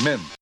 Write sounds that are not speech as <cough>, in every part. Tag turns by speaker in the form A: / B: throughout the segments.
A: X-Men.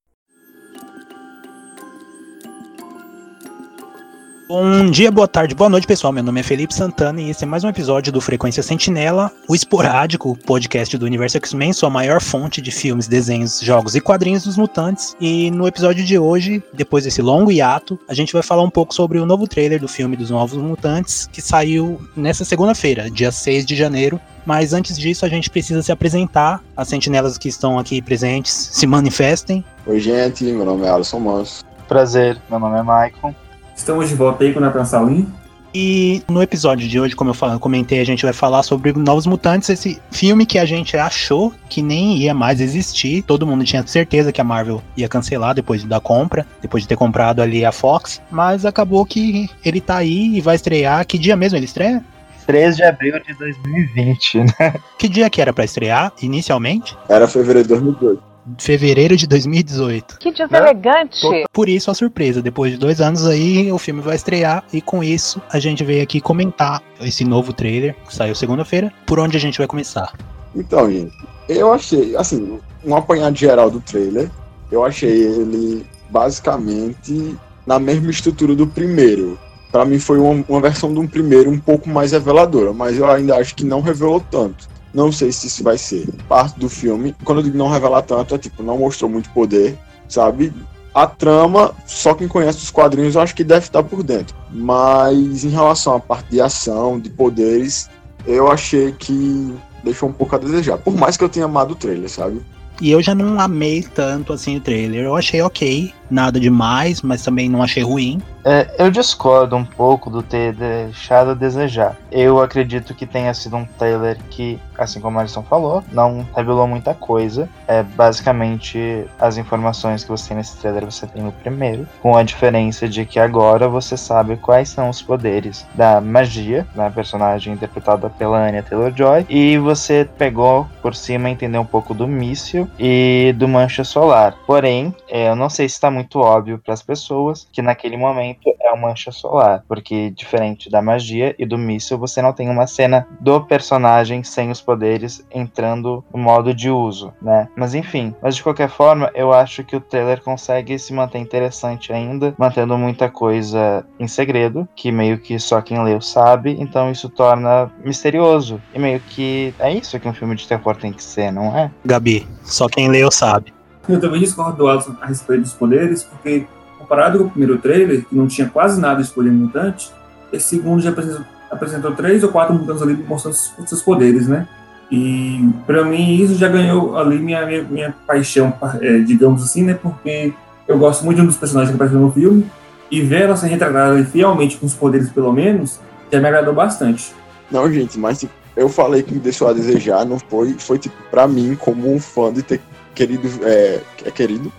B: Bom dia, boa tarde, boa noite, pessoal. Meu nome é Felipe Santana e esse é mais um episódio do Frequência Sentinela, o esporádico podcast do Universo X-Men, sua maior fonte de filmes, desenhos, jogos e quadrinhos dos mutantes. E no episódio de hoje, depois desse longo hiato, a gente vai falar um pouco sobre o novo trailer do filme dos Novos Mutantes, que saiu nessa segunda-feira, dia 6 de janeiro. Mas antes disso, a gente precisa se apresentar. As sentinelas que estão aqui presentes se manifestem.
C: Oi, gente. Meu nome é Alisson Manso.
D: Prazer, meu nome é Maicon.
E: Estamos de volta aí com o Nathan Salim.
B: E no episódio de hoje, como eu comentei, a gente vai falar sobre Novos Mutantes, esse filme que a gente achou que nem ia mais existir. Todo mundo tinha certeza que a Marvel ia cancelar depois da compra, depois de ter comprado ali a Fox, mas acabou que ele tá aí e vai estrear. Que dia mesmo ele estreia?
D: 3 de abril de 2020, né?
B: Que dia que era para estrear inicialmente?
C: Era fevereiro de 2018
B: fevereiro de 2018.
F: Que deselegante! Né?
B: Por isso a surpresa. Depois de dois anos aí, o filme vai estrear. E com isso, a gente veio aqui comentar esse novo trailer que saiu segunda-feira. Por onde a gente vai começar?
C: Então, gente, eu achei, assim, um apanhado geral do trailer. Eu achei ele basicamente na mesma estrutura do primeiro. Para mim foi uma, uma versão de um primeiro um pouco mais reveladora, mas eu ainda acho que não revelou tanto. Não sei se isso vai ser parte do filme. Quando eu digo não revelar tanto, é tipo, não mostrou muito poder, sabe? A trama, só quem conhece os quadrinhos eu acho que deve estar por dentro. Mas em relação à parte de ação, de poderes, eu achei que deixou um pouco a desejar. Por mais que eu tenha amado o trailer, sabe?
B: E eu já não amei tanto assim o trailer. Eu achei ok, nada demais, mas também não achei ruim.
D: É, eu discordo um pouco do ter deixado a desejar. Eu acredito que tenha sido um trailer que, assim como a Alisson falou, não revelou muita coisa. É basicamente as informações que você tem nesse trailer você tem no primeiro, com a diferença de que agora você sabe quais são os poderes da magia, da personagem interpretada pela Anya Taylor-Joy, e você pegou por cima entender um pouco do míssil e do mancha solar. Porém, é, eu não sei se está muito óbvio para as pessoas que naquele momento é uma mancha solar, porque diferente da magia e do míssil, você não tem uma cena do personagem sem os poderes entrando no modo de uso, né? Mas enfim, mas de qualquer forma, eu acho que o trailer consegue se manter interessante ainda, mantendo muita coisa em segredo, que meio que só quem leu sabe, então isso torna misterioso. E meio que é isso que um filme de terror tem que ser, não é?
B: Gabi, só quem leu sabe.
E: Eu também discordo do Alisson a respeito dos poderes, porque comparado com o primeiro trailer, que não tinha quase nada de poder mutante, esse segundo já apresentou, apresentou três ou quatro mutantes ali mostrando os seus poderes, né? E para mim isso já ganhou ali minha, minha, minha paixão, é, digamos assim, né? Porque eu gosto muito de um dos personagens que apareceu no filme e ver ela ser retratada fielmente com os poderes, pelo menos, já me agradou bastante.
C: Não, gente, mas tipo, eu falei que me deixou a desejar, não foi, foi tipo, pra mim, como um fã de ter querido. É, é querido?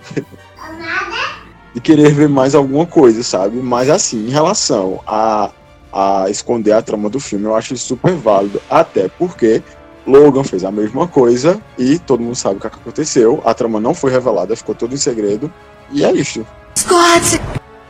C: de querer ver mais alguma coisa, sabe? Mas assim, em relação a, a esconder a trama do filme, eu acho isso super válido, até porque Logan fez a mesma coisa e todo mundo sabe o que aconteceu. A trama não foi revelada, ficou tudo em segredo. E é isso.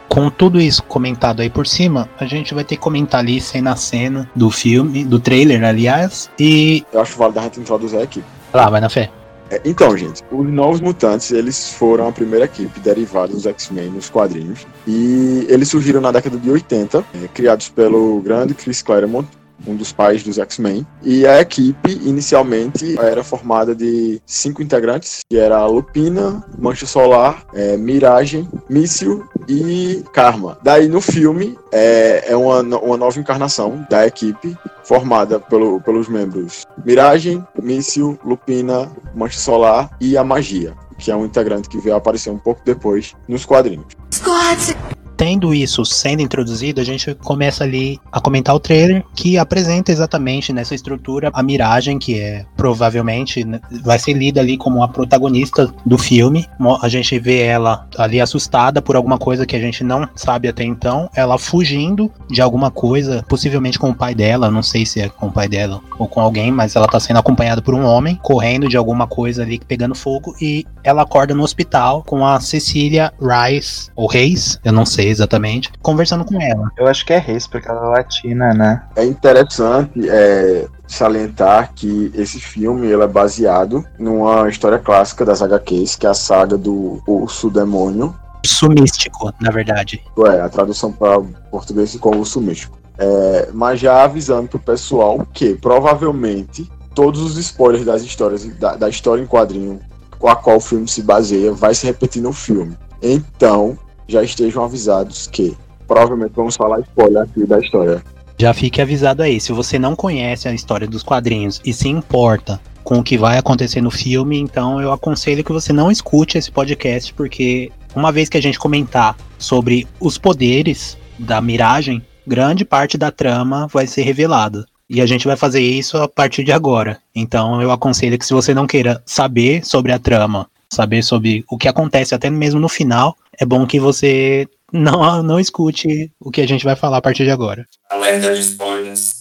B: Com tudo isso comentado aí por cima, a gente vai ter que comentar ali cena a cena do filme, do trailer, aliás. E.
C: Eu acho válido a gente introduzir a equipe.
B: Lá, vai na fé.
C: É, então, gente, os Novos Mutantes, eles foram a primeira equipe derivada dos X-Men nos quadrinhos. E eles surgiram na década de 80, é, criados pelo grande Chris Claremont, um dos pais dos X-Men. E a equipe, inicialmente, era formada de cinco integrantes, que era Lupina, Mancha Solar, é, Miragem, Míssil e Karma. Daí, no filme, é, é uma, uma nova encarnação da equipe, formada pelo, pelos membros Miragem, Míssil, Lupina, Mancha Solar e a Magia, que é um integrante que veio aparecer um pouco depois nos quadrinhos. Squad
B: tendo isso sendo introduzido, a gente começa ali a comentar o trailer que apresenta exatamente nessa estrutura a Miragem, que é provavelmente né, vai ser lida ali como a protagonista do filme. A gente vê ela ali assustada por alguma coisa que a gente não sabe até então, ela fugindo de alguma coisa, possivelmente com o pai dela, não sei se é com o pai dela ou com alguém, mas ela tá sendo acompanhada por um homem correndo de alguma coisa ali pegando fogo e ela acorda no hospital com a Cecília Rice ou Reis, eu não sei exatamente, conversando com ela.
D: Eu acho que é Reis, porque ela é latina, né?
C: É interessante é, salientar que esse filme ele é baseado numa história clássica das HQs, que é a saga do Urso Demônio.
B: Urso Místico, na verdade.
C: É, a tradução para português ficou Urso Místico. É, mas já avisando pro pessoal que provavelmente todos os spoilers das histórias da, da história em quadrinho com a qual o filme se baseia vai se repetir no filme. Então, já estejam avisados que provavelmente vamos falar spoiler aqui da história.
B: Já fique avisado aí, se você não conhece a história dos quadrinhos e se importa com o que vai acontecer no filme, então eu aconselho que você não escute esse podcast, porque uma vez que a gente comentar sobre os poderes da miragem, grande parte da trama vai ser revelada. E a gente vai fazer isso a partir de agora. Então eu aconselho que se você não queira saber sobre a trama, saber sobre o que acontece até mesmo no final, é bom que você <laughs> não, não escute o que a gente vai falar a partir de agora.
E: Alerta de spoilers.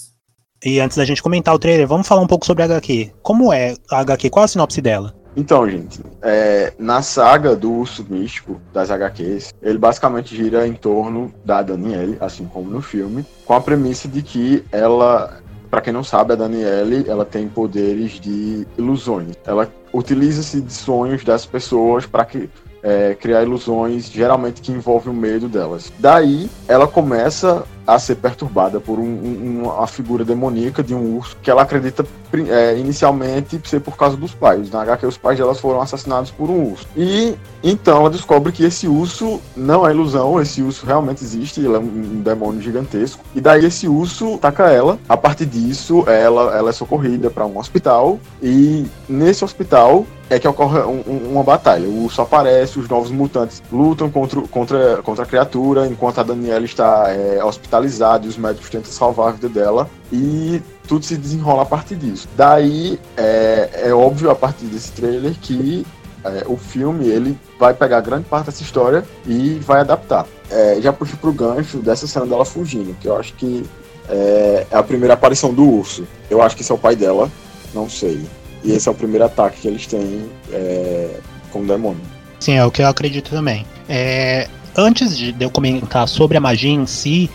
B: E antes da gente comentar o trailer, vamos falar um pouco sobre a HQ. Como é a HQ? Qual a sinopse dela?
C: Então, gente, é, na saga do Urso Místico, das HQs, ele basicamente gira em torno da Danielle, assim como no filme, com a premissa de que ela para quem não sabe, a Danielle, ela tem poderes de ilusões. Ela utiliza-se de sonhos das pessoas para que é, criar ilusões, geralmente que envolvem o medo delas. Daí, ela começa a ser perturbada por um, um, uma figura demoníaca de um urso que ela acredita é, inicialmente ser por causa dos pais. Na HQ, os pais delas foram assassinados por um urso. E então ela descobre que esse urso não é ilusão, esse urso realmente existe, ele é um, demônio gigantesco. E daí esse urso ataca ela. A partir disso, ela, ela é socorrida para um hospital. E nesse hospital, é que ocorre um, um, uma batalha. O urso aparece, os novos mutantes lutam contra, contra, contra a criatura, enquanto a Daniela está é, hospitalizada e os médicos tentam salvar a vida dela. E tudo se desenrola a partir disso. Daí é, é óbvio a partir desse trailer que é, o filme ele vai pegar grande parte dessa história e vai adaptar. É, já puxo pro gancho dessa cena dela fugindo, que eu acho que é, é a primeira aparição do urso. Eu acho que esse é o pai dela, não sei. E esse é o primeiro ataque que eles têm é, com o demônio.
B: Sim, é o que eu acredito também. É, antes de eu comentar sobre a magia em si,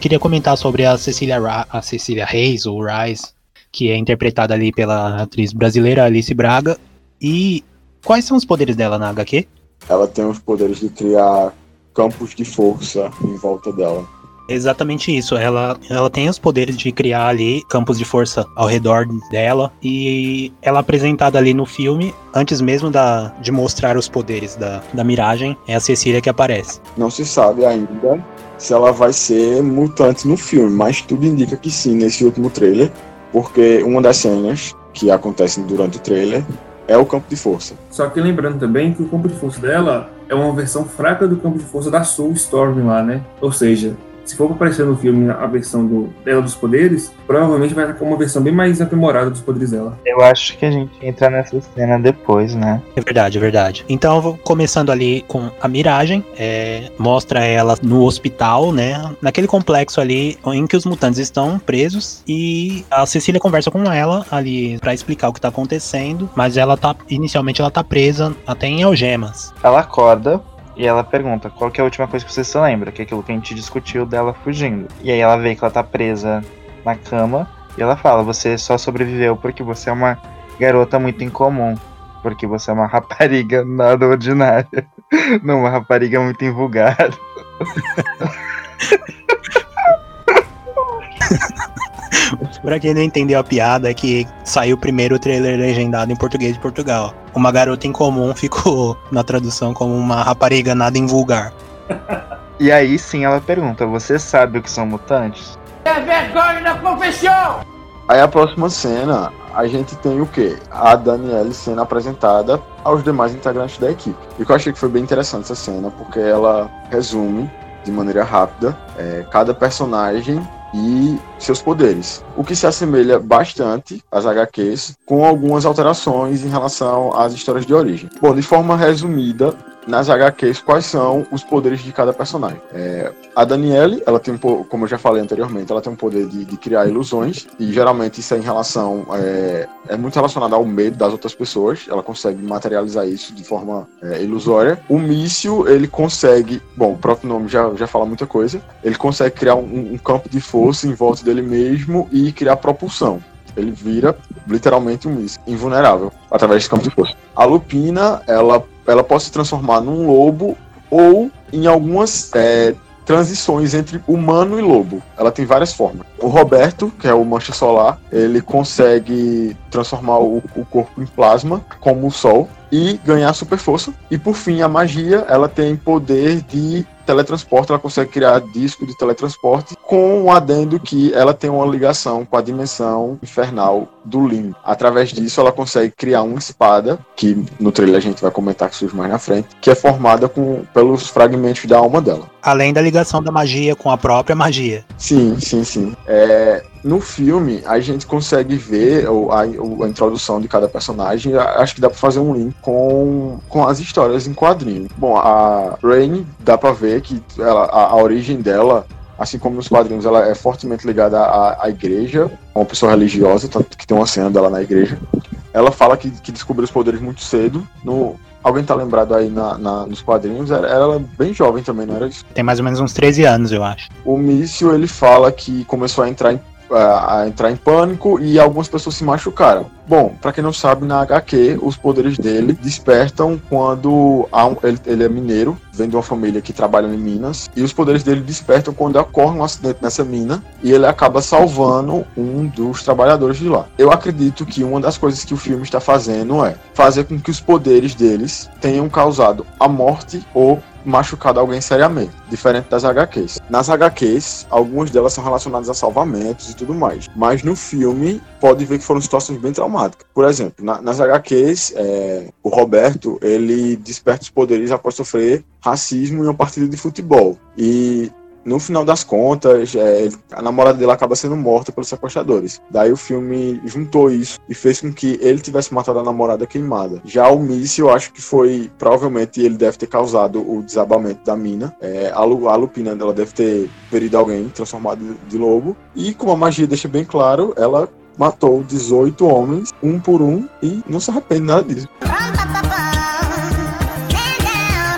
B: queria comentar sobre a Cecília, Ra a Cecília Reis, ou Rice, que é interpretada ali pela atriz brasileira Alice Braga. E quais são os poderes dela na HQ?
C: Ela tem os poderes de criar campos de força em volta dela.
B: Exatamente isso. Ela, ela tem os poderes de criar ali campos de força ao redor dela. E ela é apresentada ali no filme, antes mesmo da, de mostrar os poderes da, da miragem, é a Cecília que aparece.
C: Não se sabe ainda se ela vai ser mutante no filme, mas tudo indica que sim nesse último trailer, porque uma das cenas que acontecem durante o trailer é o campo de força.
E: Só que lembrando também que o campo de força dela é uma versão fraca do campo de força da Soul Storm lá, né? Ou seja, se for aparecer no filme a versão do, dela dos poderes, provavelmente vai estar uma versão bem mais aprimorada dos poderes dela.
D: Eu acho que a gente entra nessa cena depois, né?
B: É verdade, é verdade. Então, vou começando ali com a miragem, é, mostra ela no hospital, né? Naquele complexo ali em que os mutantes estão presos e a Cecília conversa com ela ali para explicar o que tá acontecendo, mas ela tá inicialmente ela tá presa até em algemas.
D: Ela acorda e ela pergunta qual é a última coisa que você se lembra, que é aquilo que a gente discutiu dela fugindo. E aí ela vê que ela tá presa na cama e ela fala: Você só sobreviveu porque você é uma garota muito incomum. Porque você é uma <laughs> rapariga nada ordinária. <laughs> Não, uma rapariga muito invulgar. <laughs> <laughs>
B: Pra quem não entendeu a piada, é que saiu primeiro o trailer legendado em português de Portugal. Uma garota incomum ficou na tradução como uma rapariga nada invulgar. <laughs>
D: E aí sim ela pergunta: Você sabe o que são mutantes?
C: É vergonha na profissão! Aí a próxima cena, a gente tem o quê? A Danielle sendo apresentada aos demais integrantes da equipe. E que eu achei que foi bem interessante essa cena, porque ela resume de maneira rápida é, cada personagem e seus poderes, o que se assemelha bastante às HQs, com algumas alterações em relação às histórias de origem. Bom, de forma resumida, nas HQs quais são os poderes de cada personagem. É, a Danielle, ela tem como eu já falei anteriormente, ela tem um poder de, de criar ilusões, e geralmente isso é em relação. É, é, muito relacionado ao medo das outras pessoas, ela consegue materializar isso de forma é, ilusória. O míssil, ele consegue. Bom, o próprio nome já, já fala muita coisa. Ele consegue criar um, um campo de força em volta dele mesmo e criar propulsão ele vira literalmente um míssil invulnerável através desse campo de força. A Lupina, ela, ela pode se transformar num lobo ou em algumas é, transições entre humano e lobo. Ela tem várias formas. O Roberto, que é o Mancha Solar, ele consegue transformar o, o corpo em plasma, como o Sol, e ganhar super força. E por fim, a magia, ela tem poder de teletransporte, ela consegue criar disco de teletransporte com o um adendo que ela tem uma ligação com a dimensão infernal do Lim. Através disso, ela consegue criar uma espada, que no trailer a gente vai comentar que surge mais na frente, que é formada com, pelos fragmentos da alma dela.
B: Além da ligação da magia com a própria magia.
C: Sim, sim, sim. É, no filme, a gente consegue ver a, a, introdução de cada personagem. Acho que dá pra fazer um link com, com as histórias em quadrinhos. Bom, a Rain, dá pra ver que ela, a, a origem dela assim como nos quadrinhos, ela é fortemente ligada à, à igreja, uma pessoa religiosa, tanto que tem uma cena dela na igreja. Ela fala que, que descobriu os poderes muito cedo. No, alguém tá lembrado aí na, na, nos quadrinhos? Era, ela bem jovem também, não era isso?
B: Tem mais ou menos uns 13 anos, eu acho.
C: O Mício, ele fala que começou a entrar em a entrar em pânico e algumas pessoas se machucaram. Bom, para quem não sabe, na HQ, os poderes dele despertam quando um, ele, ele, é mineiro, vem de uma família que trabalha em minas, e os poderes dele despertam quando ocorre um acidente nessa mina e ele acaba salvando um dos trabalhadores de lá. Eu acredito que uma das coisas que o filme está fazendo é fazer com que os poderes deles tenham causado a morte ou machucado alguém seriamente, diferente das HQs. Nas HQs, algumas delas são relacionadas a salvamentos e tudo mais, mas no filme pode ver que foram situações bem traumáticas. Por exemplo, na, nas HQs, é, o Roberto ele desperta os poderes após sofrer racismo em uma partida de futebol e no final das contas, é, a namorada dele acaba sendo morta pelos sequestradores. Daí o filme juntou isso e fez com que ele tivesse matado a namorada queimada. Já o míssil, eu acho que foi, provavelmente, ele deve ter causado o desabamento da mina. É, a, a Lupina dela deve ter ferido alguém transformado de lobo. E como a magia deixa bem claro, ela matou 18 homens, um por um, e não se arrepende nada disso.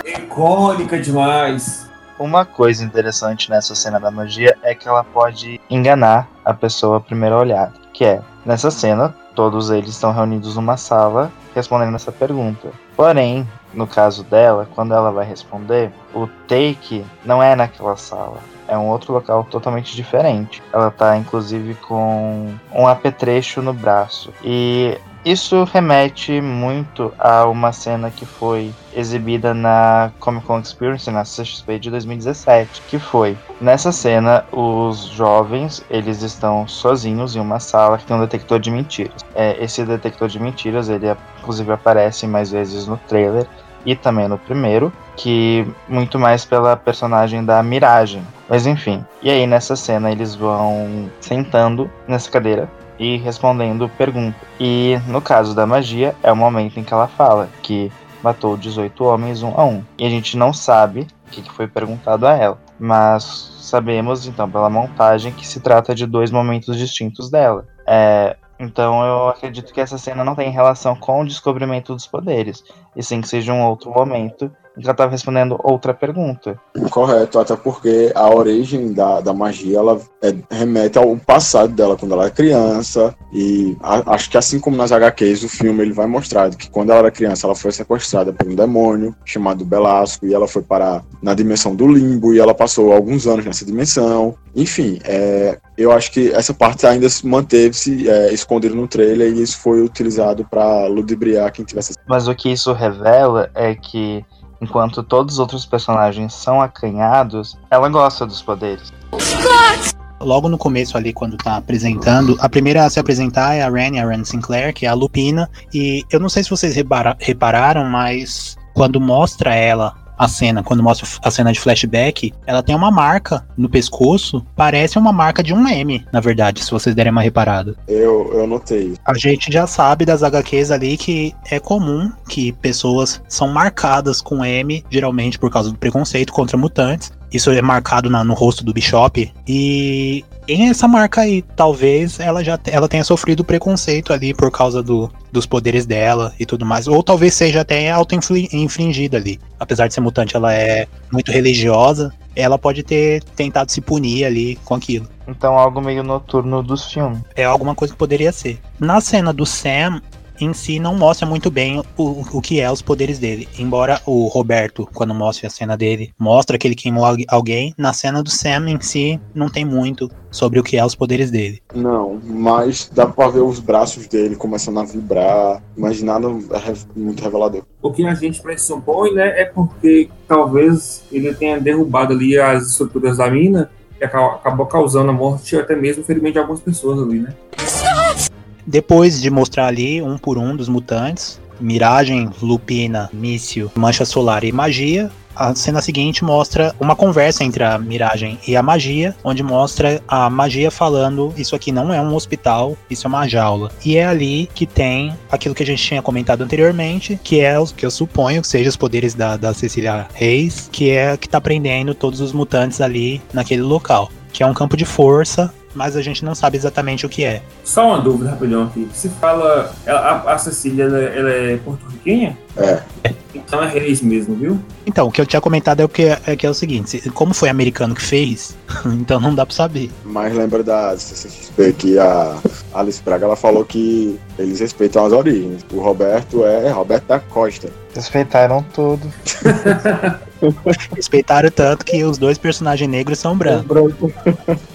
E: Icônica demais.
D: Uma coisa interessante nessa cena da magia é que ela pode enganar a pessoa à primeira olhada. Que é, nessa cena, todos eles estão reunidos numa sala respondendo essa pergunta. Porém, no caso dela, quando ela vai responder, o take não é naquela sala. É um outro local totalmente diferente. Ela tá inclusive com um apetrecho no braço. E isso remete muito a uma cena que foi exibida na Comic Con Experience, na CXP de 2017, que foi, nessa cena, os jovens, eles estão sozinhos em uma sala que tem um detector de mentiras. É, esse detector de mentiras, ele inclusive aparece mais vezes no trailer e também no primeiro, que muito mais pela personagem da Miragem. Mas enfim, e aí nessa cena eles vão sentando nessa cadeira e respondendo perguntas. E no caso da magia, é o momento em que ela fala que matou 18 homens um a um. E a gente não sabe o que foi perguntado a ela. Mas sabemos, então, pela montagem, que se trata de dois momentos distintos dela. É, então eu acredito que essa cena não tem relação com o descobrimento dos poderes, e sim que seja um outro momento já estava respondendo outra pergunta.
C: Correto, até porque a origem da, da magia ela é, remete ao passado dela quando ela é criança e a, acho que assim como nas HQs o filme ele vai mostrar que quando ela era criança ela foi sequestrada por um demônio chamado Belasco e ela foi parar na dimensão do limbo e ela passou alguns anos nessa dimensão. Enfim, é, eu acho que essa parte ainda manteve-se é, escondida no trailer e isso foi utilizado para ludibriar quem tivesse.
D: Mas o que isso revela é que Enquanto todos os outros personagens são acanhados, ela gosta dos poderes.
B: Logo no começo ali, quando tá apresentando, a primeira a se apresentar é a Ren, a Ren Sinclair, que é a Lupina. E eu não sei se vocês repara, repararam, mas quando mostra ela a cena, quando mostra a cena de flashback, ela tem uma marca no pescoço, parece uma marca de um M, na verdade, se vocês derem uma reparada.
C: Eu, eu notei.
B: A gente já sabe das HQs ali que é comum que pessoas são marcadas com M, geralmente por causa do preconceito contra mutantes. Isso é marcado na, no rosto do Bishop. E em essa marca aí, talvez ela já ela tenha sofrido preconceito ali por causa do, dos poderes dela e tudo mais. Ou talvez seja até auto-infligida ali. Apesar de ser mutante, ela é muito religiosa. Ela pode ter tentado se punir ali com aquilo.
D: Então algo meio noturno dos filmes.
B: É alguma coisa que poderia ser. Na cena do Sam, em si não mostra muito bem o, o que é os poderes dele. Embora o Roberto, quando mostra a cena dele, mostra que ele queimou alguém, na cena do Sam em si não tem muito sobre o que é os poderes dele.
C: Não, mas dá pra ver os braços dele começando a vibrar, mas nada é muito revelador.
E: O que a gente pressupõe, né, é porque talvez ele tenha derrubado ali as estruturas da mina e acabou causando a morte e até mesmo o ferimento de algumas pessoas ali, né?
B: Depois de mostrar ali um por um dos mutantes, Miragem, Lupina, Míssil, Mancha Solar e Magia, a cena seguinte mostra uma conversa entre a Miragem e a Magia, onde mostra a Magia falando: Isso aqui não é um hospital, isso é uma jaula. E é ali que tem aquilo que a gente tinha comentado anteriormente, que é o que eu suponho que seja os poderes da, da Cecília Reis, que é que tá prendendo todos os mutantes ali naquele local. Que é um campo de força mas a gente não sabe exatamente o que é.
E: Só uma dúvida rapidão aqui. Se fala. A, a Cecília, ela, ela é porto-riquenha?
C: É.
E: Então é Reis mesmo, viu?
B: Então, o que eu tinha comentado é, o que, é que é o seguinte: como foi americano que fez, <laughs> então não dá pra saber.
C: Mas lembra da CCXP que a Alice Braga ela falou que eles respeitam as origens. O Roberto é Roberto da Costa.
D: Respeitaram tudo. <laughs>
B: Respeitaram tanto que os dois personagens negros são brancos.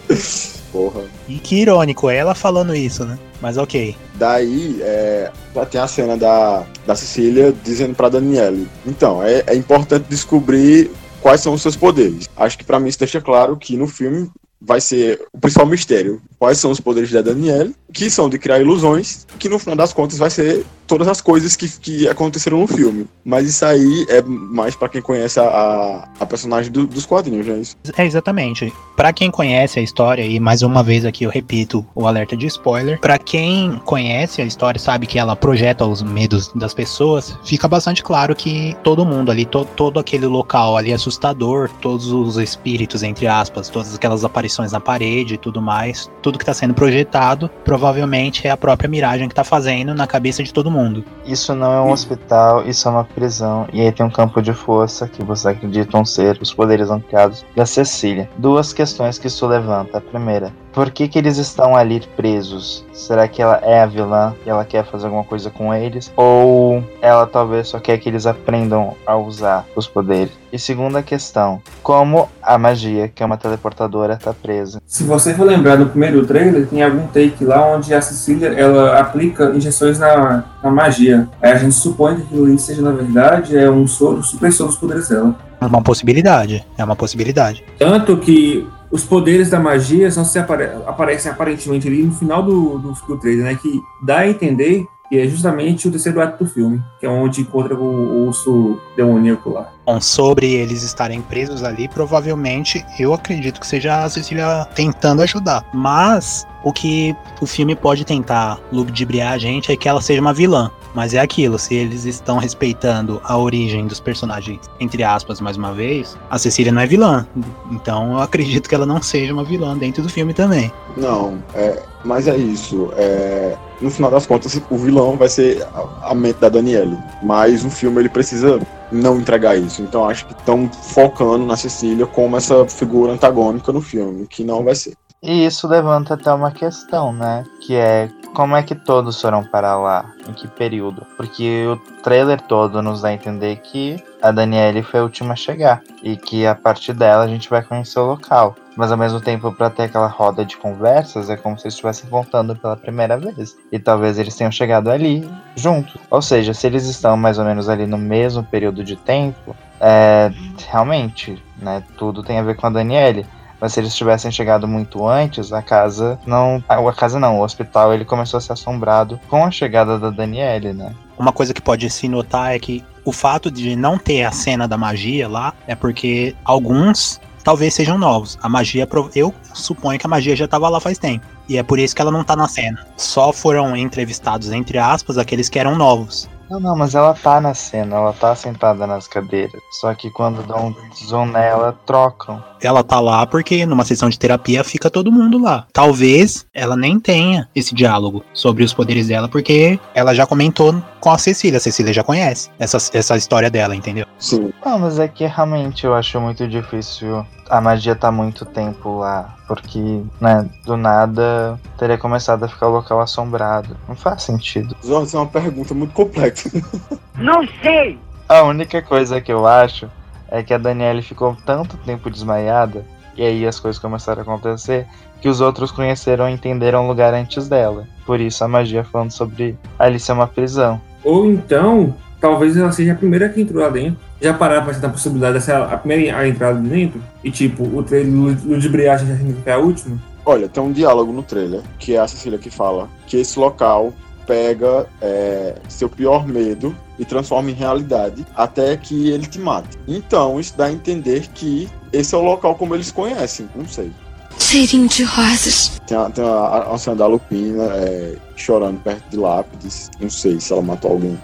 B: <laughs>
C: Porra.
B: E que irônico, ela falando isso, né? Mas ok.
C: Daí, é, tem a cena da, da Cecília dizendo pra Daniele. Então, é, é importante descobrir quais são os seus poderes. Acho que para mim isso deixa claro que no filme vai ser o principal mistério. Quais são os poderes da Danielle, que são de criar ilusões, que no final das contas vai ser todas as coisas que, que aconteceram no filme. Mas isso aí é mais para quem conhece a, a personagem do, dos quadrinhos, não é isso?
B: É, exatamente. Para quem conhece a história, e mais uma vez aqui eu repito o alerta de spoiler, para quem conhece a história sabe que ela projeta os medos das pessoas, fica bastante claro que todo mundo ali, to, todo aquele local ali assustador, todos os espíritos, entre aspas, todas aquelas aparições na parede e tudo mais, tudo que tá sendo projetado, provavelmente é a própria miragem que tá fazendo na cabeça de todo mundo mundo.
D: Isso não é um hospital, isso é uma prisão. E aí tem um campo de força que vocês acreditam ser os poderes ampliados da Cecília. Duas questões que isso levanta. A primeira, por que, que eles estão ali presos? Será que ela é a vilã e ela quer fazer alguma coisa com eles? Ou ela talvez só quer que eles aprendam a usar os poderes? E segunda questão, como a magia, que é uma teleportadora, tá presa?
E: Se você for lembrar do primeiro trailer, tem algum take lá onde a Cecília ela aplica injeções na, na magia. Aí a gente supõe que aquilo seja, na verdade, é um soro, super soro dos poderes dela.
B: É uma possibilidade, é uma possibilidade.
E: Tanto que os poderes da magia só se apare aparecem aparentemente ali no final do, do, do trailer, né? Que dá a entender que é justamente o terceiro ato do filme, que é onde encontra o, o urso demoníaco lá.
B: Bom, sobre eles estarem presos ali, provavelmente eu acredito que seja a Cecília tentando ajudar. Mas o que o filme pode tentar ludibriar a gente é que ela seja uma vilã. Mas é aquilo, se eles estão respeitando a origem dos personagens, entre aspas, mais uma vez, a Cecília não é vilã. Então eu acredito que ela não seja uma vilã dentro do filme também.
C: Não, é, mas é isso. É, no final das contas, o vilão vai ser a, a mente da Daniele. Mas o filme ele precisa não entregar isso. Então acho que estão focando na Cecília como essa figura antagônica no filme, que não vai ser.
D: E isso levanta até uma questão, né? Que é como é que todos foram para lá? Em que período? Porque o trailer todo nos dá a entender que a Daniele foi a última a chegar e que a partir dela a gente vai conhecer o local. Mas ao mesmo tempo, para ter aquela roda de conversas, é como se eles estivessem voltando pela primeira vez. E talvez eles tenham chegado ali juntos. Ou seja, se eles estão mais ou menos ali no mesmo período de tempo, é, realmente, né, tudo tem a ver com a Daniele. Mas se eles tivessem chegado muito antes, a casa não. A casa não, o hospital ele começou a ser assombrado com a chegada da Daniele, né?
B: Uma coisa que pode se notar é que o fato de não ter a cena da magia lá é porque alguns talvez sejam novos. A magia, eu suponho que a magia já estava lá faz tempo. E é por isso que ela não tá na cena. Só foram entrevistados, entre aspas, aqueles que eram novos.
D: Não, não, mas ela tá na cena, ela tá sentada nas cadeiras. Só que quando dão zoom nela, trocam.
B: Ela tá lá porque numa sessão de terapia fica todo mundo lá. Talvez ela nem tenha esse diálogo sobre os poderes dela, porque ela já comentou com a Cecília. A Cecília já conhece essa, essa história dela, entendeu?
C: Sim.
D: Não, mas é que realmente eu acho muito difícil a magia tá muito tempo lá. Porque, né, do nada teria começado a ficar o local assombrado. Não faz sentido.
C: Jorge, é uma pergunta muito complexa. <laughs>
A: Não sei!
D: A única coisa que eu acho é que a Daniele ficou tanto tempo desmaiada, e aí as coisas começaram a acontecer, que os outros conheceram e entenderam o lugar antes dela. Por isso a magia falando sobre ali ser uma prisão.
E: Ou então, talvez ela seja a primeira que entrou lá dentro. Já parar pra tentar a possibilidade de ser a primeira a entrada de dentro? E tipo, o trailer ludibriagem já significa é a última?
C: Olha, tem um diálogo no trailer, que é a Cecília que fala que esse local pega é, seu pior medo e transforma em realidade até que ele te mate. Então, isso dá a entender que esse é o local como eles conhecem, não sei.
F: Cheirinho de rosas.
C: Tem a, tem a, a cena da Lupina é, chorando perto de lápides. Não sei se ela matou alguém.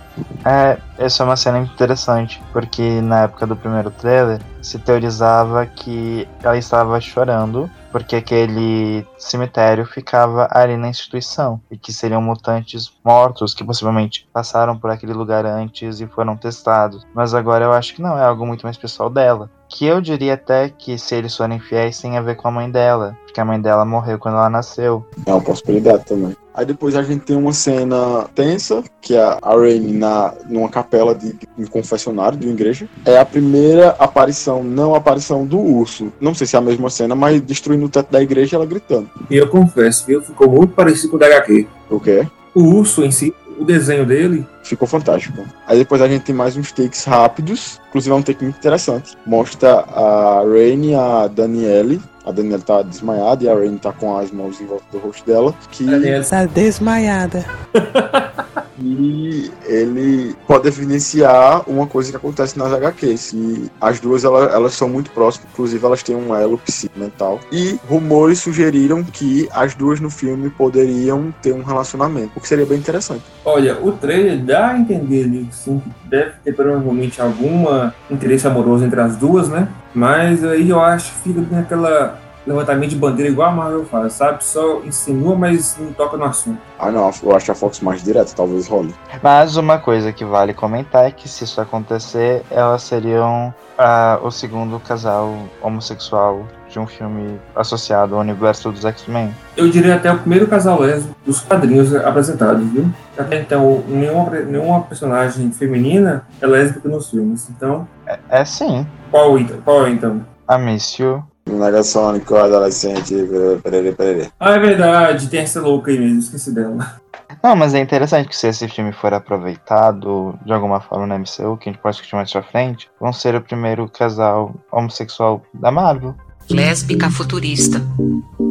D: É, essa é uma cena interessante, porque na época do primeiro trailer se teorizava que ela estava chorando porque aquele cemitério ficava ali na instituição e que seriam mutantes mortos que possivelmente passaram por aquele lugar antes e foram testados. Mas agora eu acho que não, é algo muito mais pessoal dela. Que eu diria até que se eles forem fiéis tem a ver com a mãe dela, porque a mãe dela morreu quando ela nasceu.
C: É uma possibilidade também. Aí depois a gente tem uma cena tensa, que é a Rain na numa capela de, de um confessionário de uma igreja. É a primeira aparição, não a aparição do urso. Não sei se é a mesma cena, mas destruindo o teto da igreja ela gritando.
E: E eu confesso, viu? Ficou muito parecido com o da HQ.
C: O quê?
E: O urso em si, o desenho dele.
C: Ficou fantástico. Aí depois a gente tem mais uns takes rápidos. Inclusive é um take muito interessante. Mostra a Rain e a Danielle a Daniela tá desmaiada e a Rain tá com as mãos em volta do rosto dela. Que...
E: Daniela
G: Tá desmaiada. <laughs>
C: E ele pode evidenciar uma coisa que acontece nas HQs. E as duas elas, elas são muito próximas, inclusive elas têm um elo mental. E rumores sugeriram que as duas no filme poderiam ter um relacionamento, o que seria bem interessante.
E: Olha, o trailer dá a entender ali, sim, que deve ter provavelmente alguma interesse amoroso entre as duas, né? Mas aí eu acho que fica naquela levantamento de bandeira igual a Marvel faz, sabe? Só insinua, mas não toca no assunto.
C: Ah, não, eu acho a Fox mais direto, talvez role.
D: Mas uma coisa que vale comentar é que se isso acontecer, elas seriam ah, o segundo casal homossexual de um filme associado ao universo dos X-Men.
E: Eu diria até o primeiro casal lésbico dos quadrinhos apresentados, viu? Até então, nenhuma, nenhuma personagem feminina é lésbica nos filmes. Então,
D: É, é sim.
E: qual, então- qual é então?
D: A Miss You.
C: Negasônico, adolescente, perere, perere.
E: Ah, é verdade, tem essa louca aí mesmo, esqueci dela.
D: Não, mas é interessante que se esse filme for aproveitado de alguma forma no MCU, que a gente pode discutir mais pra frente, vão ser o primeiro casal homossexual da Marvel.
F: Lésbica futurista.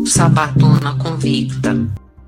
F: Sabatona convicta.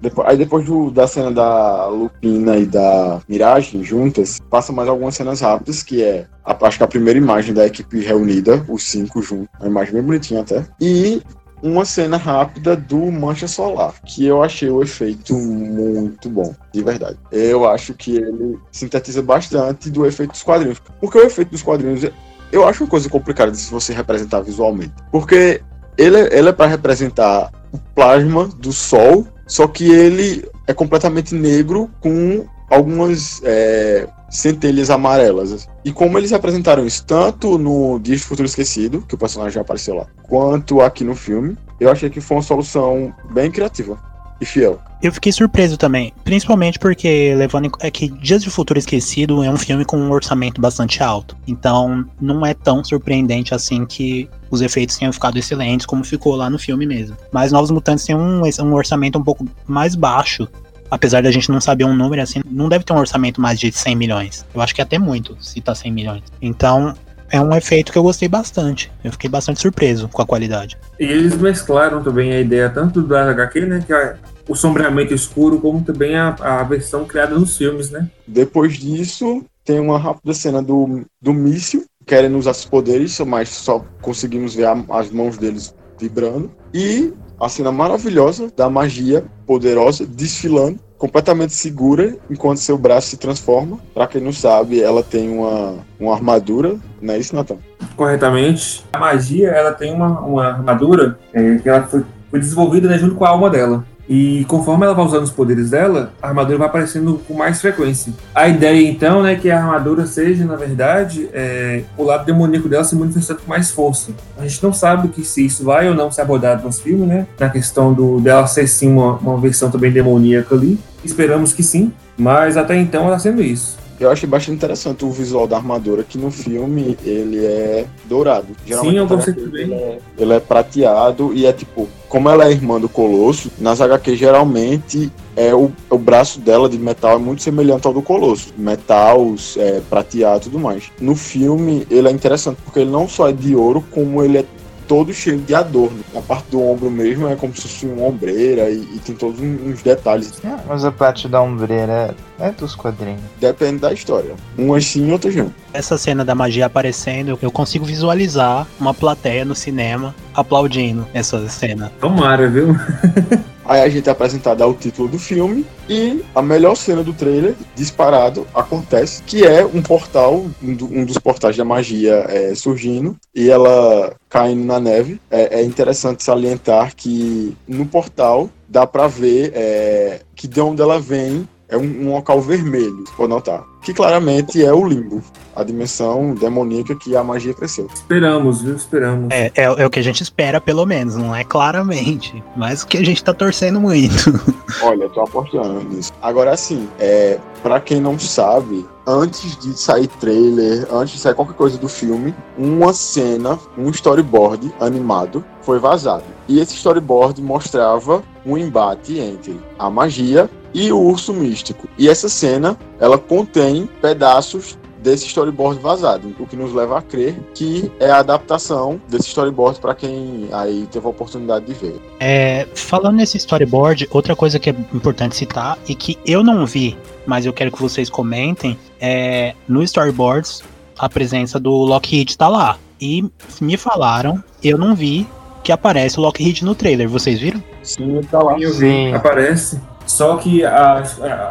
C: Depois, aí depois do- da cena da Lupina e da Miragem juntas, passa mais algumas cenas rápidas, que é a, acho que a primeira imagem da equipe reunida, os cinco juntos, uma imagem bem bonitinha até. E uma cena rápida do Mancha Solar, que eu achei o efeito muito bom, de verdade. Eu acho que ele sintetiza bastante do efeito dos quadrinhos. Porque o efeito dos quadrinhos, eu acho uma coisa complicada de se você representar visualmente. Porque ele, ele é para representar o plasma do Sol, só que ele é completamente negro com algumas é, centelhas amarelas. E como eles apresentaram isso tanto no Dia de Futuro Esquecido, que o personagem já apareceu lá, quanto aqui no filme, eu achei que foi uma solução bem criativa e fiel.
B: Eu fiquei surpreso também, principalmente porque levando em, é que Dias de Futuro Esquecido é um filme com um orçamento bastante alto. Então, não é tão surpreendente assim que os efeitos tenham ficado excelentes como ficou lá no filme mesmo. Mas Novos Mutantes tem um, um orçamento um pouco mais baixo. Apesar da gente não saber um número assim, não deve ter um orçamento mais de 100 milhões. Eu acho que é até muito, se tá 100 milhões. Então, é um efeito que eu gostei bastante. Eu fiquei bastante surpreso com a qualidade.
E: E eles mesclaram também a ideia tanto da HQ, né, que é o sombreamento escuro, como também a, a versão criada nos filmes, né?
C: Depois disso, tem uma rápida cena do, do míssil querendo usar seus poderes, mas só conseguimos ver a, as mãos deles vibrando. E a cena maravilhosa da magia poderosa desfilando completamente segura enquanto seu braço se transforma. Para quem não sabe, ela tem uma, uma armadura, não é isso, Natan?
E: Corretamente. A magia, ela tem uma, uma armadura é, que ela foi, foi desenvolvida né, junto com a alma dela. E conforme ela vai usando os poderes dela, a armadura vai aparecendo com mais frequência. A ideia, então, é que a armadura seja, na verdade, é, o lado demoníaco dela se manifestando com mais força. A gente não sabe que se isso vai ou não ser abordado nos filmes, né? Na questão do, dela ser, sim, uma, uma versão também demoníaca ali. Esperamos que sim, mas até então ela sendo isso.
C: Eu achei bastante interessante o visual da armadura, que no filme ele é dourado.
E: Sim, eu gostei também.
C: Ele é, ele é prateado e é tipo, como ela é irmã do Colosso, nas HQ geralmente é o, o braço dela de metal é muito semelhante ao do Colosso. Metal, é, prateado e tudo mais. No filme ele é interessante porque ele não só é de ouro, como ele é todo cheio de adorno. A parte do ombro mesmo é como se fosse uma ombreira e, e tem todos uns detalhes.
D: É, mas a parte da ombreira é, é dos quadrinhos.
C: Depende da história. Umas sim, outras não.
B: Essa cena da magia aparecendo, eu consigo visualizar uma plateia no cinema aplaudindo essa cena.
E: Tomara, viu? <laughs>
C: Aí a gente é apresentado ao título do filme e a melhor cena do trailer, disparado, acontece, que é um portal, um, do, um dos portais da magia é, surgindo e ela caindo na neve. É, é, interessante salientar que no portal dá para ver é, que de onde ela vem é um, um local vermelho, pode notar. Que claramente é o limbo, a dimensão demoníaca que a magia cresceu.
E: Esperamos, viu? Esperamos.
B: É, é, é, o que a gente espera, pelo menos, não é claramente, mas o que a gente tá torcendo muito. <laughs>
C: Olha, eu tô apostando nisso. Agora, assim, é, para quem não sabe, antes de sair trailer, antes de sair qualquer coisa do filme, uma cena, um storyboard animado foi vazado. E esse storyboard mostrava um embate entre a magia e o urso místico. E essa cena, ela contém pedaços desse storyboard vazado, o que nos leva a crer que é a adaptação desse storyboard para quem aí teve a oportunidade de ver.
B: É, falando nesse storyboard, outra coisa que é importante citar e que eu não vi, mas eu quero que vocês comentem, é no storyboards a presença do Lockheed está lá. E me falaram, eu não vi que aparece o Lockheed no trailer, vocês viram?
C: Sim, tá lá.
E: Sim, aparece. Só que a,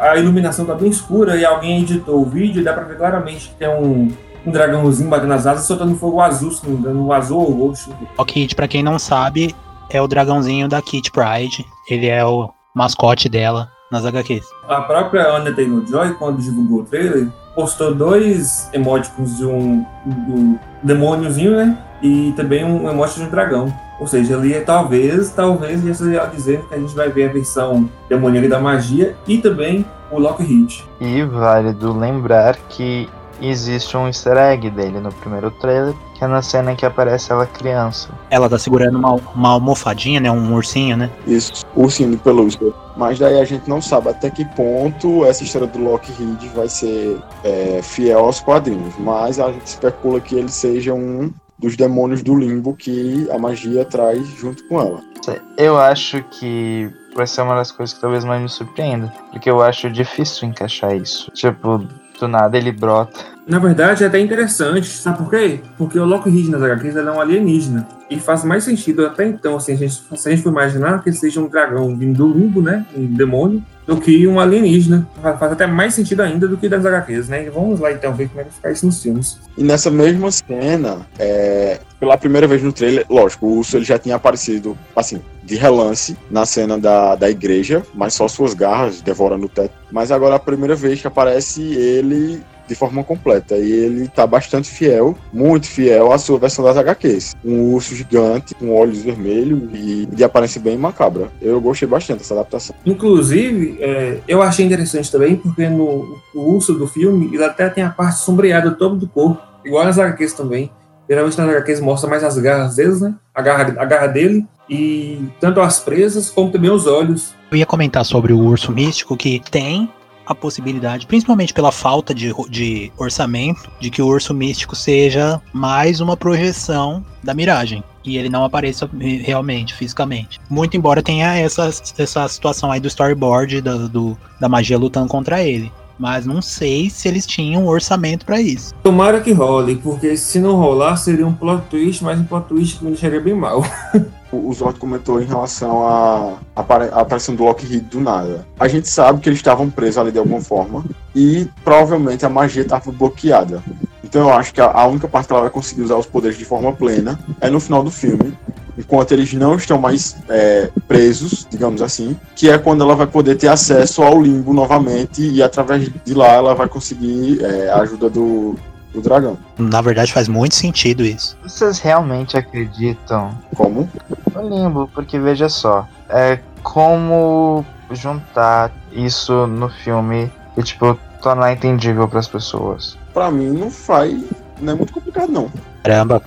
E: a iluminação tá bem escura e alguém editou o vídeo e dá pra ver claramente que tem um, um dragãozinho batendo nas asas soltando fogo azul, se não me engano, um azul ou roxo.
B: O Kid, pra quem não sabe, é o dragãozinho da Kit Pride. Ele é o mascote dela nas HQs.
E: A própria Anya Taylor-Joy, quando divulgou o trailer, postou dois emoticons de um, um demôniozinho, né? E também um emoji de um dragão. Ou seja, ali é talvez, talvez isso já dizendo que a gente vai ver a versão demoníaca da magia e também o Lockheed.
D: E válido lembrar que existe um easter egg dele no primeiro trailer, que é na cena em que aparece ela criança.
B: Ela tá segurando uma, uma almofadinha, né? Um ursinho, né?
C: Isso, ursinho de pelúcia. Mas daí a gente não sabe até que ponto essa história do Lockheed vai ser é, fiel aos quadrinhos. Mas a gente especula que ele seja um dos demônios do limbo que a magia traz junto com ela.
D: Eu acho que vai ser uma das coisas que talvez mais me surpreenda, porque eu acho difícil encaixar isso. Tipo, do nada ele brota.
E: Na verdade, é até interessante, sabe por quê? Porque o Lockheed nas HQs é um alienígena. E faz mais sentido até então, assim, a gente, se a gente for imaginar que ele seja um dragão vindo do limbo, né? Um demônio, do que um alienígena. Faz até mais sentido ainda do que das HQs, né? Vamos lá então ver como é que vai ficar isso nos filmes.
C: E nessa mesma cena, é, pela primeira vez no trailer, lógico, o urso ele já tinha aparecido, assim, de relance na cena da, da igreja, mas só suas garras devorando o teto. Mas agora é a primeira vez que aparece ele de forma completa. E ele tá bastante fiel, muito fiel à sua versão das HQs. Um urso gigante, com olhos vermelhos e de aparência bem macabra. Eu gostei bastante dessa adaptação.
E: Inclusive, é, eu achei interessante também, porque no, no urso do filme, ele até tem a parte sombreada todo do corpo, igual nas HQs também. Geralmente nas HQs mostra mais as garras deles, né? A garra, a garra dele e tanto as presas como também os olhos.
B: Eu ia comentar sobre o urso místico que tem a possibilidade, principalmente pela falta de, de orçamento, de que o urso místico seja mais uma projeção da miragem. E ele não apareça realmente, fisicamente. Muito embora tenha essa, essa situação aí do storyboard do, do da magia lutando contra ele. Mas não sei se eles tinham orçamento para isso.
E: Tomara que role, porque se não rolar seria um plot twist, mas um plot twist que me deixaria bem mal. <laughs>
C: o Zord comentou em relação à aparição do Lockheed do nada. A gente sabe que eles estavam presos ali de alguma forma e provavelmente a magia estava bloqueada. Então eu acho que a única parte que ela vai conseguir usar os poderes de forma plena é no final do filme, enquanto eles não estão mais é, presos, digamos assim, que é quando ela vai poder ter acesso ao limbo novamente e através de lá ela vai conseguir é, a ajuda do, do dragão.
B: Na verdade faz muito sentido isso.
D: Vocês realmente acreditam?
C: Como?
D: No limbo, porque veja só, é como juntar isso no filme e tipo tornar entendível para as pessoas.
C: Para mim não faz, não é muito complicado não.
B: Caramba,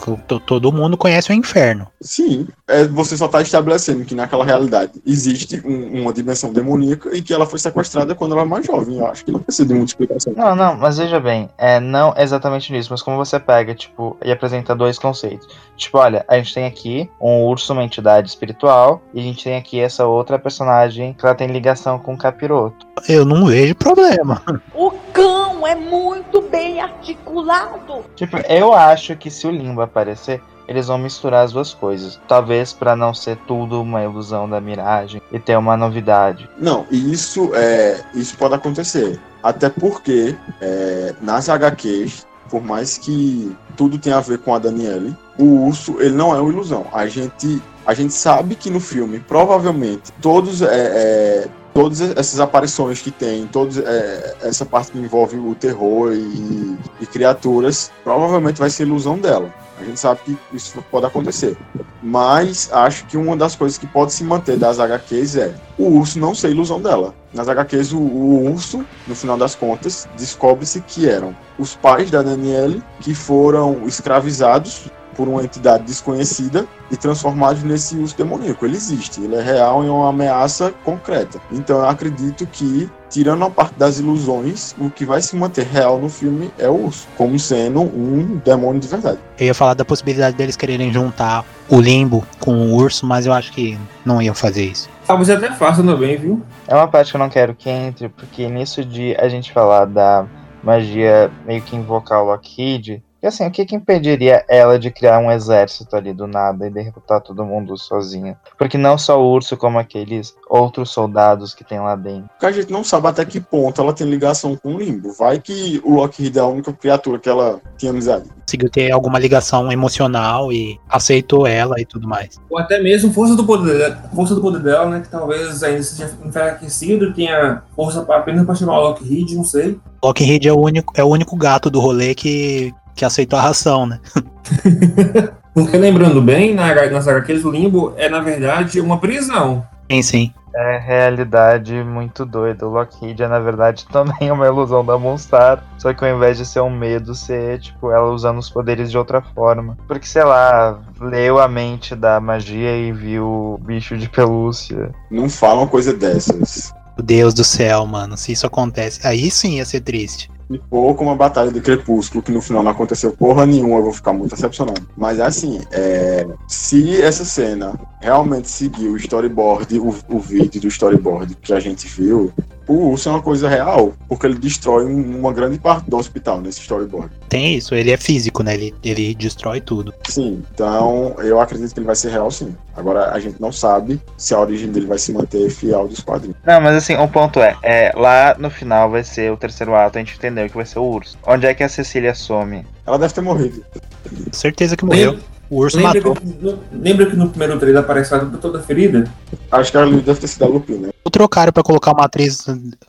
B: todo mundo conhece o inferno.
C: Sim, é, você só está estabelecendo que naquela realidade existe um, uma dimensão demoníaca e que ela foi sequestrada quando ela era mais jovem. Eu acho que não precisa de muita explicação.
D: Não, não, mas veja bem, é, não exatamente nisso, mas como você pega, tipo, e apresenta dois conceitos. Tipo, olha, a gente tem aqui um urso, uma entidade espiritual, e a gente tem aqui essa outra personagem que ela tem ligação com o capiroto.
B: Eu não vejo problema.
A: O cão é muito bem articulado.
D: Tipo, eu acho que se o Limbo aparecer, eles vão misturar as duas coisas. Talvez para não ser tudo uma ilusão da miragem e ter uma novidade.
C: Não, e isso é isso pode acontecer. Até porque é, nas HQs, por mais que tudo tenha a ver com a Daniele, o urso ele não é uma ilusão. A gente a gente sabe que no filme provavelmente todos é, é todas essas aparições que tem, toda é, essa parte que envolve o terror e, e, criaturas, provavelmente vai ser ilusão dela. A gente sabe que isso pode acontecer. Mas acho que uma das coisas que pode se manter das HQs é o urso não ser ilusão dela. Nas HQs, o, o urso, no final das contas, descobre-se que eram os pais da Danielle que foram escravizados por uma entidade desconhecida e transformados nesse urso demoníaco. Ele existe, ele é real e é uma ameaça concreta. Então eu acredito que, tirando a parte das ilusões, o que vai se manter real no filme é o urso, como sendo um demônio de verdade.
B: Eu ia falar da possibilidade deles quererem juntar o limbo com o urso, mas eu acho que não iam fazer isso.
E: Talvez até façam também, viu?
D: É uma parte que eu não quero que entre, porque nisso de a gente falar da magia meio que invocar o Lockheed, e assim, o que, que impediria ela de criar um exército ali do nada e derrotar todo mundo sozinha? Porque não só o urso, como aqueles outros soldados que tem lá dentro.
C: Porque a gente não sabe até que ponto ela tem ligação com o Limbo. Vai que o Lockheed é a única criatura que ela tinha amizade.
B: Conseguiu ter alguma ligação emocional e aceitou ela e tudo mais.
E: Ou até mesmo força do poder dela, força do poder dela né? Que talvez ainda seja enfraquecido, tinha força pra, apenas para chamar o Lockheed, não sei.
B: Lockheed é o único, é o único gato do rolê que que aceitou a ração, né? <laughs>
E: Porque lembrando bem, na, nas HQs, o limbo é, na verdade, uma prisão.
B: Sim, sim.
D: É realidade muito doida. O Lockheed é, na verdade, <laughs> também uma ilusão da Monstar. Só que ao invés de ser um medo, ser, tipo, ela usando os poderes de outra forma. Porque, sei lá, leu a mente da magia e viu o bicho de pelúcia.
C: Não fala uma coisa dessas.
B: Deus do céu, mano. Se isso acontece, aí sim ia ser triste
C: se for como a Batalha do Crepúsculo, que no final não aconteceu porra nenhuma, eu vou ficar muito decepcionado. Mas assim, é, se essa cena realmente seguir o storyboard, o, o vídeo do storyboard que a gente viu, o urso é uma coisa real, porque ele destrói uma grande parte do hospital nesse storyboard.
B: Tem isso, ele é físico, né? Ele, ele destrói tudo.
C: Sim, então eu acredito que ele vai ser real sim. Agora a gente não sabe se a origem dele vai se manter fiel dos quadrinhos.
D: Não, mas assim, um ponto é, é lá no final vai ser o terceiro ato, a gente entendeu que vai ser o urso. Onde é que a Cecília some?
C: Ela deve ter morrido.
B: Certeza que morreu. O urso
E: lembra
B: matou.
E: Que, no, lembra que no primeiro trailer aparece ela toda ferida?
C: Acho que ela deve ter sido a Lupina. Né?
B: Trocaram pra colocar uma atriz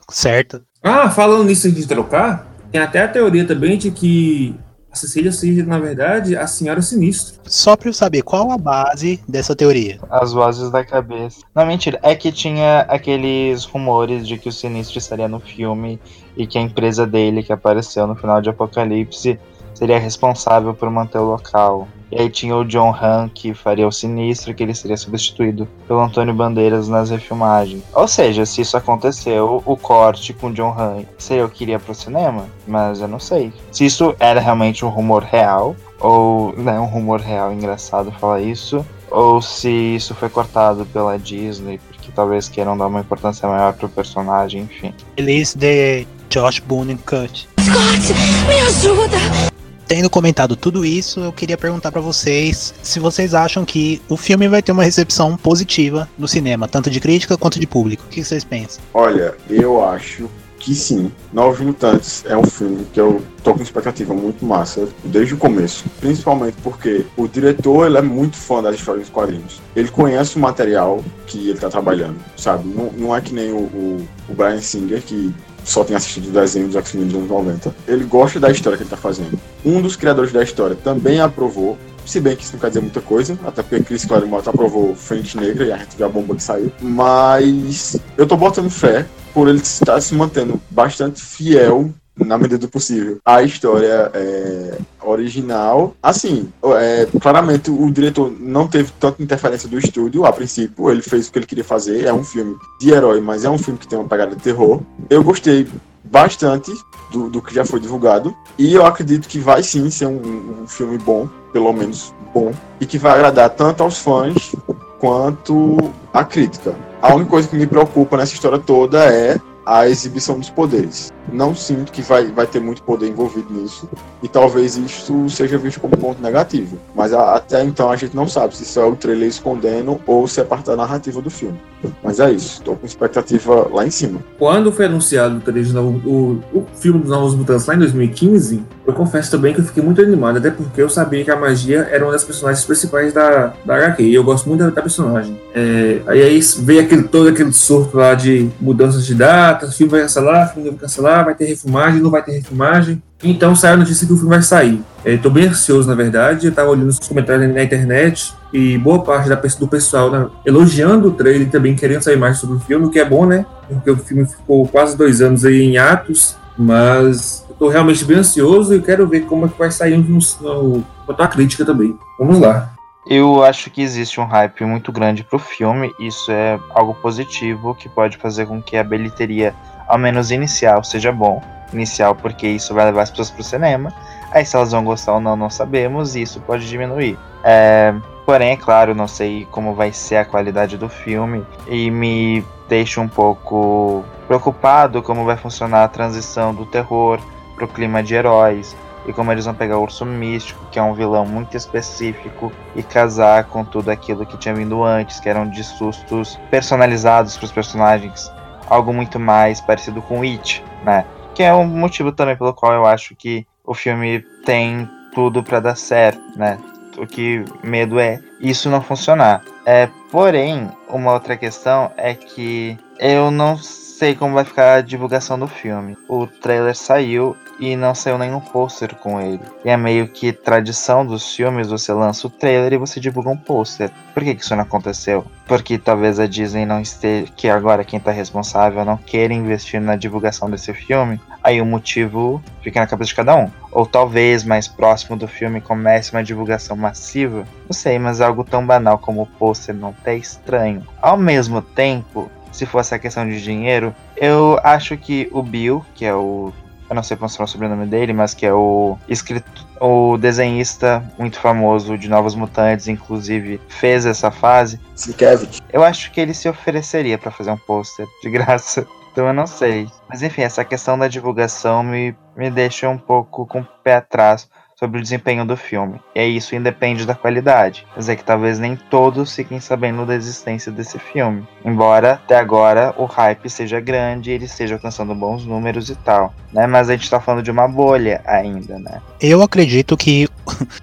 B: certa.
E: Ah, falando nisso de trocar, tem até a teoria também de que a Cecília seja, na verdade, a Senhora Sinistra.
B: Só pra eu saber, qual a base dessa teoria?
D: As vozes da cabeça. Não, mentira. É que tinha aqueles rumores de que o Sinistro estaria no filme e que a empresa dele, que apareceu no final de Apocalipse, seria responsável por manter o local. E aí tinha o John Han que faria o Sinistro, que ele seria substituído pelo Antônio Bandeiras nas refilmagens. Ou seja, se isso aconteceu, o corte com o John Han seria o que iria pro cinema? Mas eu não sei. Se isso era realmente um rumor real, ou né, um rumor real engraçado falar isso, ou se isso foi cortado pela Disney, porque talvez queiram dar uma importância maior pro personagem, enfim.
B: Release de Josh Boone Cut.
F: Scott, me ajuda!
B: Tendo comentado tudo isso, eu queria perguntar pra vocês se vocês acham que o filme vai ter uma recepção positiva no cinema, tanto de crítica quanto de público. O que vocês pensam?
C: Olha, eu acho que sim. Novos Mutantes é um filme que eu tô com expectativa muito massa desde o começo. Principalmente porque o diretor ele é muito fã das histórias dos quadrinhos. Ele conhece o material que ele tá trabalhando, sabe? Não, não é que nem o, o, o Brian Singer, que só tem assistido o desenho dos X-Men dos anos 90. Ele gosta da história que ele tá fazendo. Um dos criadores da história também aprovou se bem que isso não quer dizer muita coisa, até porque Chris Claremont aprovou Frente Negra e a gente viu a bomba que saiu. Mas eu tô botando fé por ele estar se mantendo bastante fiel na medida do possível à história é, original. Assim, é, claramente o diretor não teve tanta interferência do estúdio a princípio, ele fez o que ele queria fazer. É um filme de herói, mas é um filme que tem uma pegada de terror. Eu gostei bastante do, do que já foi divulgado e eu acredito que vai sim ser um, um filme bom, pelo menos bom, e que vai agradar tanto aos fãs quanto à crítica. A única coisa que me preocupa nessa história toda é a exibição dos poderes. Não sinto que vai, vai ter muito poder envolvido nisso, e talvez isso seja visto como ponto negativo. Mas a, até então a gente não sabe se isso é o trailer escondendo ou se é parte da narrativa do filme. Mas é isso, estou com expectativa lá em cima.
E: Quando foi anunciado o, o, o filme dos Novos Mutantes lá em 2015, eu confesso também que eu fiquei muito animado, até porque eu sabia que a magia era uma das personagens principais da, da HQ, e eu gosto muito da, da personagem. É, aí, aí veio aquele, todo aquele surto lá de mudanças de datas, filme vai cancelar, filme vai cancelar, vai ter refilmagem, não vai ter refilmagem. Então saiu a notícia que o filme vai sair. Estou bem ansioso, na verdade. Eu estava olhando os comentários na internet e boa parte da, do pessoal né, elogiando o trailer e também querendo saber mais sobre o filme, o que é bom, né? Porque o filme ficou quase dois anos aí em atos, mas tô realmente bem ansioso e quero ver como é que vai sair no, no, crítica também. Vamos lá.
D: Eu acho que existe um hype muito grande pro filme, isso é algo positivo que pode fazer com que a bilheteria, ao menos inicial, seja bom. Inicial porque isso vai levar as pessoas pro cinema, aí se elas vão gostar ou não, não sabemos, e isso pode diminuir. É, porém, é claro, não sei como vai ser a qualidade do filme, e me deixa um pouco preocupado como vai funcionar a transição do terror pro clima de heróis e como eles vão pegar o urso místico, que é um vilão muito específico, e casar com tudo aquilo que tinha vindo antes, que eram de sustos personalizados para os personagens, algo muito mais parecido com It, né? Que é um motivo também pelo qual eu acho que o filme tem tudo para dar certo, né? O que medo é isso não funcionar. É, porém, uma outra questão é que eu não sei como vai ficar a divulgação do filme. O trailer saiu e não saiu nenhum pôster com ele. E é meio que tradição dos filmes, você lança o trailer e você divulga um pôster. Por que, que isso não aconteceu? Porque talvez a Disney não esteja, que agora quem tá responsável não queira investir na divulgação desse filme. Aí o motivo fica na cabeça de cada um. Ou talvez mais próximo do filme comece uma divulgação massiva. Não sei, mas algo tão banal como o pôster não é estranho. Ao mesmo tempo, se fosse a questão de dinheiro, eu acho que o Bill, que é o eu não sei pronunciar o sobrenome dele, mas que é o escrito, o desenhista muito famoso de Novos Mutantes, inclusive fez essa fase.
C: Sienkiewicz.
D: Eu acho que ele se ofereceria para fazer um pôster de graça. <laughs> Então eu não sei. Mas enfim, essa questão da divulgação me, me deixa um pouco com o pé atrás sobre o desempenho do filme. E isso independe da qualidade. Quer dizer que talvez nem todos fiquem sabendo da existência desse filme. Embora até agora o hype seja grande ele esteja alcançando bons números e tal. Né? Mas a gente tá falando de uma bolha ainda, né?
B: Eu acredito que.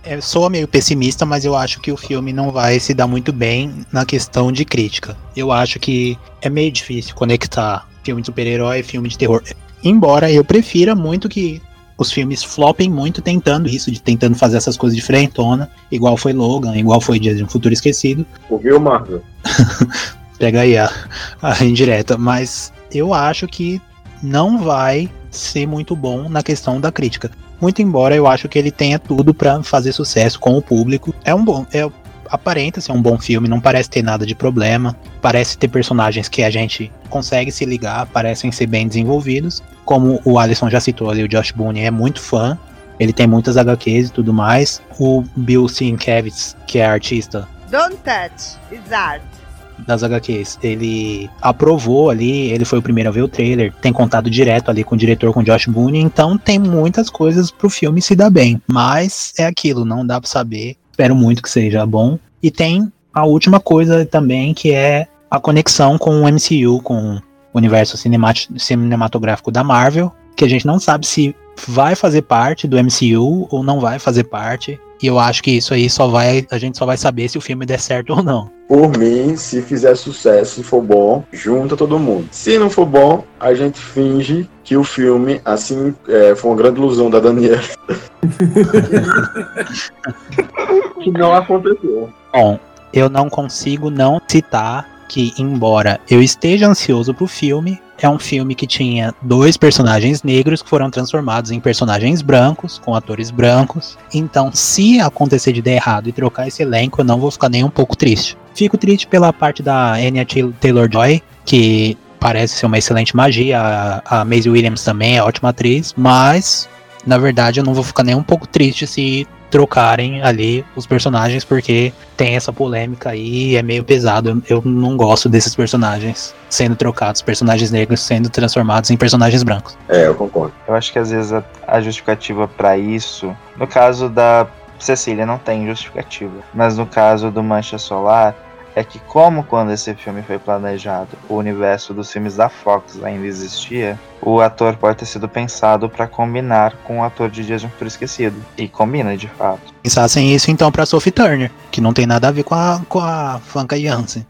B: Eu <laughs> sou meio pessimista, mas eu acho que o filme não vai se dar muito bem na questão de crítica. Eu acho que é meio difícil conectar filme de super-herói e filme de terror. Embora eu prefira muito que os filmes flopem muito tentando isso, de tentando fazer essas coisas diferentona, igual foi Logan, igual foi Dias de um Futuro Esquecido.
C: Ouviu, Marvel? <laughs>
B: Pega aí a, a indireta, mas eu acho que não vai ser muito bom na questão da crítica. muito embora eu acho que ele tenha tudo pra fazer sucesso com o público. É um bom, é aparenta ser um bom filme, não parece ter nada de problema, parece ter personagens que a gente consegue se ligar, parecem ser bem desenvolvidos. Como o Alisson já citou ali, o Josh Boone é muito fã, ele tem muitas HQs e tudo mais. O Bill Sienkiewicz, que é artista
G: Don't touch, it's art.
B: das HQs, ele aprovou ali, ele foi o primeiro a ver o trailer, tem contato direto ali com o diretor, com o Josh Boone, então tem muitas coisas pro filme se dar bem. Mas é aquilo, não dá pra saber. Espero muito que seja bom. E tem a última coisa também, que é a conexão com o MCU, com o universo cinemat- cinematográfico da Marvel, que a gente não sabe se vai fazer parte do MCU ou não vai fazer parte. E eu acho que isso aí só vai, a gente só vai saber se o filme der certo ou não.
C: Por mim, se fizer sucesso, se for bom, junta todo mundo. Se não for bom, a gente finge que o filme, assim, é, foi uma grande ilusão da Daniela. <laughs> que não aconteceu.
B: Bom, eu não consigo não citar que, embora eu esteja ansioso pro filme, é um filme que tinha dois personagens negros que foram transformados em personagens brancos, com atores brancos. Então, se acontecer de dar errado e trocar esse elenco, eu não vou ficar nem um pouco triste. Fico triste pela parte da Anya Taylor-Joy, que parece ser uma excelente magia. A, a Maisie Williams também é ótima atriz, mas na verdade eu não vou ficar nem um pouco triste se trocarem ali os personagens, porque tem essa polêmica aí, é meio pesado. Eu, eu não gosto desses personagens sendo trocados, personagens negros sendo transformados em personagens brancos.
C: É, eu concordo.
D: Eu acho que às vezes a, a justificativa pra isso, no caso da Cecília não tem justificativa, mas no caso do Mancha Solar é que como quando esse filme foi planejado, o universo dos filmes da Fox ainda existia, o ator pode ter sido pensado pra combinar com o ator de Dias de um Futuro Esquecido e combina de fato.
B: Pensassem isso então pra Sophie Turner, que não tem nada a ver com a, com a Funka Jansen.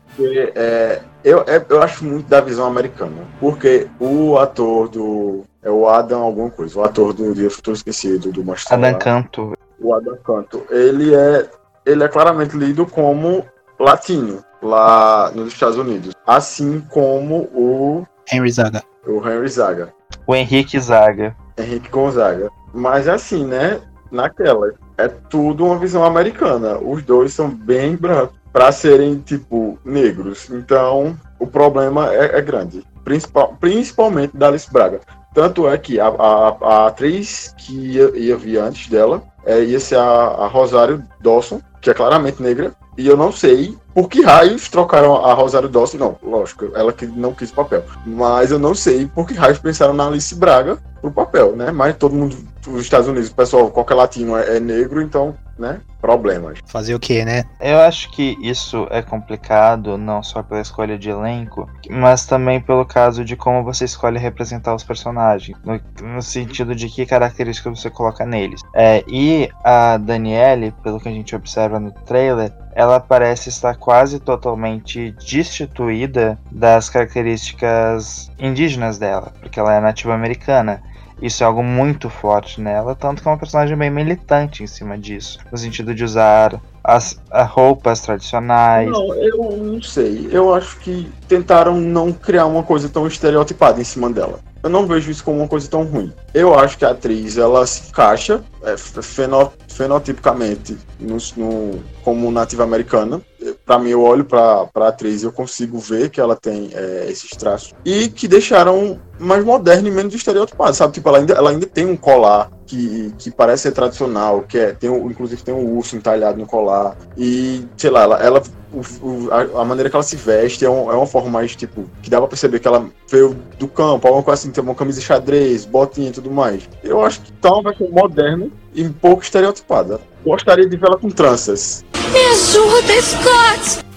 C: É, eu, é, eu acho muito da visão americana. Porque o ator do. É o Adam alguma coisa. O ator do Dia Futuro Esquecido, do Monstro
D: Adam Canto,
C: O Adam Canto. Ele é, ele é claramente lido como latino lá nos Estados Unidos. Assim como o,
B: Henry Zaga.
C: o Henry Zaga.
D: o Henrique Zaga.
C: Henrique Gonzaga. Mas assim, né? Naquela. É tudo uma visão americana. Os dois são bem brancos para serem, tipo, negros. Então, o problema é, é grande. Principal, principalmente da Alice Braga. Tanto é que a, a, a atriz que ia, ia vir antes dela é, ia ser a, a Rosário Dawson, que é claramente negra. E eu não sei por que raios trocaram a Rosário Dawson. Não, lógico, ela que não quis o papel. Mas eu não sei por que raios pensaram na Alice Braga pro papel, né? Mas todo mundo, os Estados Unidos, o pessoal, qualquer latino é, é negro, então, né? Problemas.
B: Fazer o que, né?
D: Eu acho que isso é complicado, não só pela escolha de elenco, mas também pelo caso de como você escolhe representar os personagens, no, no sentido de que características você coloca neles. É, e a Daniele, pelo que a gente observa no trailer, ela parece estar quase totalmente destituída das características indígenas dela, porque ela é nativa americana. Isso é algo muito forte nela, tanto que é uma personagem bem militante em cima disso, no sentido de usar as, as roupas tradicionais.
C: Não, eu não sei. Eu acho que tentaram não criar uma coisa tão estereotipada em cima dela. Eu não vejo isso como uma coisa tão ruim. Eu acho que a atriz ela se encaixa é, feno, fenotipicamente no, no, como nativa americana. Para mim, eu olho para a atriz e eu consigo ver que ela tem é, esses traços. E que deixaram mais moderna e menos estereotipada, sabe? Tipo, ela ainda, ela ainda tem um colar que, que parece ser tradicional, que é, tem, inclusive tem um urso entalhado no colar. E, sei lá, ela, ela- o- a, maneira que ela se veste é, um- é uma forma mais, tipo, que dá pra perceber que ela veio do campo, alguma coisa assim, tem uma camisa xadrez, botinha e tudo mais. Eu acho que tá uma versão moderna e pouco estereotipada. Gostaria de vê-la com tranças.
F: Me ajuda, Scott!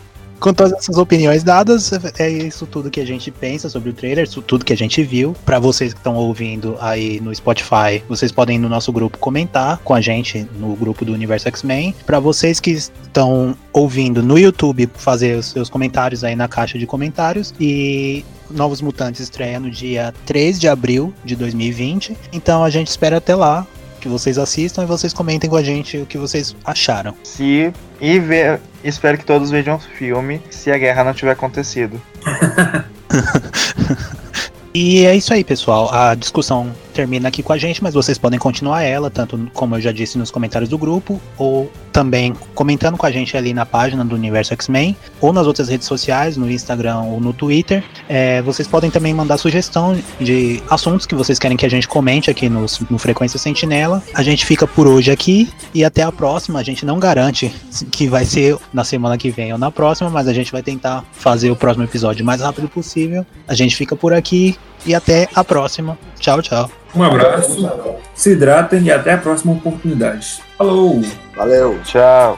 B: Com todas essas opiniões dadas, é isso tudo que a gente pensa sobre o trailer, isso tudo que a gente viu. Pra vocês que estão ouvindo aí no Spotify, vocês podem ir no nosso grupo comentar com a gente no grupo do Universo X-Men. Pra vocês que estão ouvindo no YouTube, fazer os seus comentários aí na caixa de comentários e Novos Mutantes estreia no dia 3 de abril de 2020. Então a gente espera até lá que vocês assistam e vocês comentem com a gente o que vocês acharam.
D: Se e ver, espero que todos vejam o filme se a guerra não tiver acontecido. <laughs>
B: E é isso aí, pessoal. A discussão termina aqui com a gente, mas vocês podem continuar ela, tanto como eu já disse nos comentários do grupo, ou também comentando com a gente ali na página do Universo X-Men, ou nas outras redes sociais, no Instagram ou no Twitter. É, vocês podem também mandar sugestão de assuntos que vocês querem que a gente comente aqui no, no Frequência Sentinela. A gente fica por hoje aqui e até a próxima. A gente não garante que vai ser na semana que vem ou na próxima, mas a gente vai tentar fazer o próximo episódio o mais rápido possível. A gente fica por aqui e até a próxima. Tchau, tchau.
E: Um abraço, se hidratem e até a próxima oportunidade. Falou!
C: Valeu!
D: Tchau.